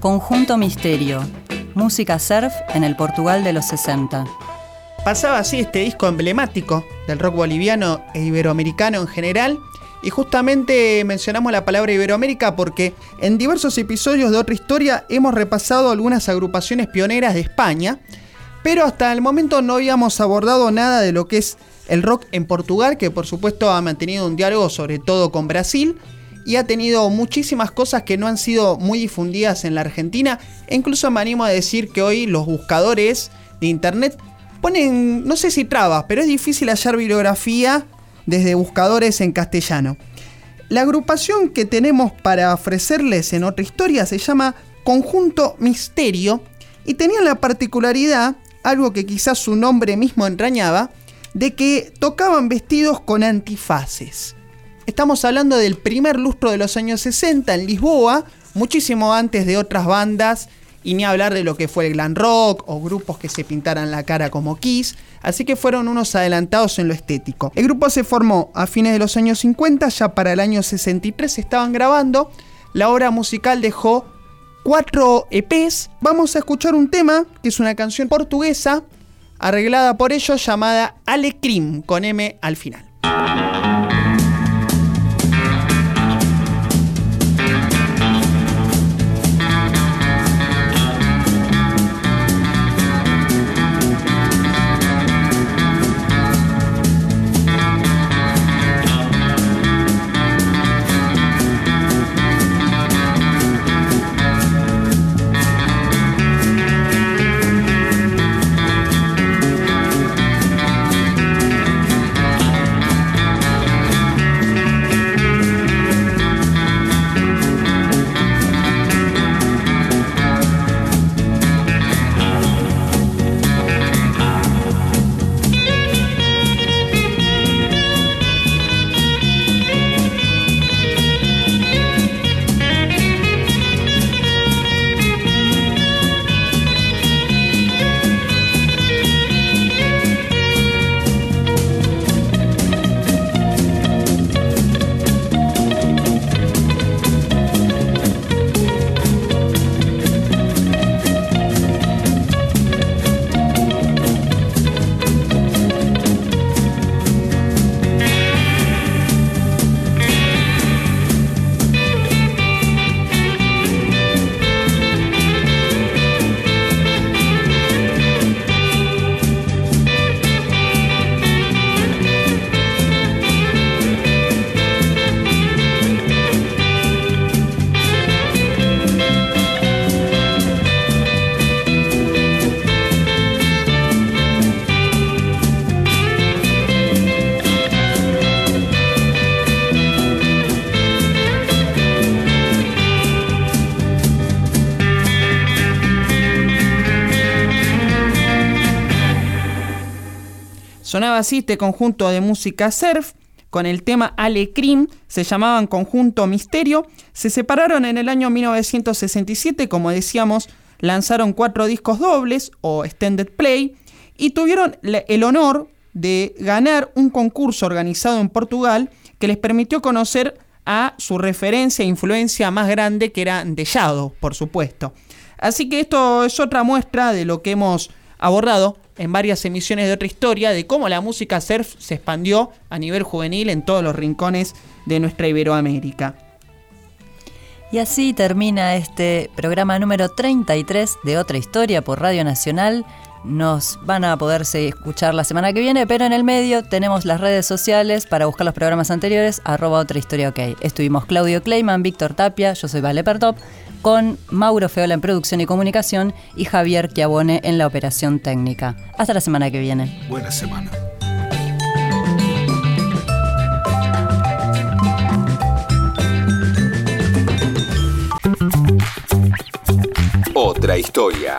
Conjunto Misterio, música surf en el Portugal de los 60. Pasaba así este disco emblemático del rock boliviano e iberoamericano en general. Y justamente mencionamos la palabra Iberoamérica porque en diversos episodios de otra historia hemos repasado algunas agrupaciones pioneras de España, pero hasta el momento no habíamos abordado nada de lo que es el rock en Portugal, que por supuesto ha mantenido un diálogo sobre todo con Brasil y ha tenido muchísimas cosas que no han sido muy difundidas en la Argentina. E incluso me animo a decir que hoy los buscadores de internet ponen, no sé si trabas, pero es difícil hallar bibliografía desde buscadores en castellano. La agrupación que tenemos para ofrecerles en otra historia se llama Conjunto Misterio y tenía la particularidad, algo que quizás su nombre mismo entrañaba, de que tocaban vestidos con antifaces. Estamos hablando del primer lustro de los años 60 en Lisboa, muchísimo antes de otras bandas y ni hablar de lo que fue el glam rock o grupos que se pintaran la cara como Kiss, así que fueron unos adelantados en lo estético. El grupo se formó a fines de los años 50, ya para el año 63 estaban grabando, la obra musical dejó cuatro EPs. Vamos a escuchar un tema que es una canción portuguesa arreglada por ellos llamada Alecrim con M al final. Sonaba así este conjunto de música surf con el tema Alecrim, se llamaban Conjunto Misterio, se separaron en el año 1967, como decíamos, lanzaron cuatro discos dobles o extended play y tuvieron el honor de ganar un concurso organizado en Portugal que les permitió conocer a su referencia e influencia más grande que era Dellado, por supuesto. Así que esto es otra muestra de lo que hemos abordado en varias emisiones de otra historia de cómo la música surf se expandió a nivel juvenil en todos los rincones de nuestra Iberoamérica. Y así termina este programa número 33 de Otra Historia por Radio Nacional. Nos van a poderse escuchar la semana que viene, pero en el medio tenemos las redes sociales para buscar los programas anteriores, arroba otra historia ok. Estuvimos Claudio Kleiman, Víctor Tapia, yo soy Vale Pertop con Mauro Feola en producción y comunicación y Javier Chiabone en la operación técnica. Hasta la semana que viene. Buena semana. Otra historia.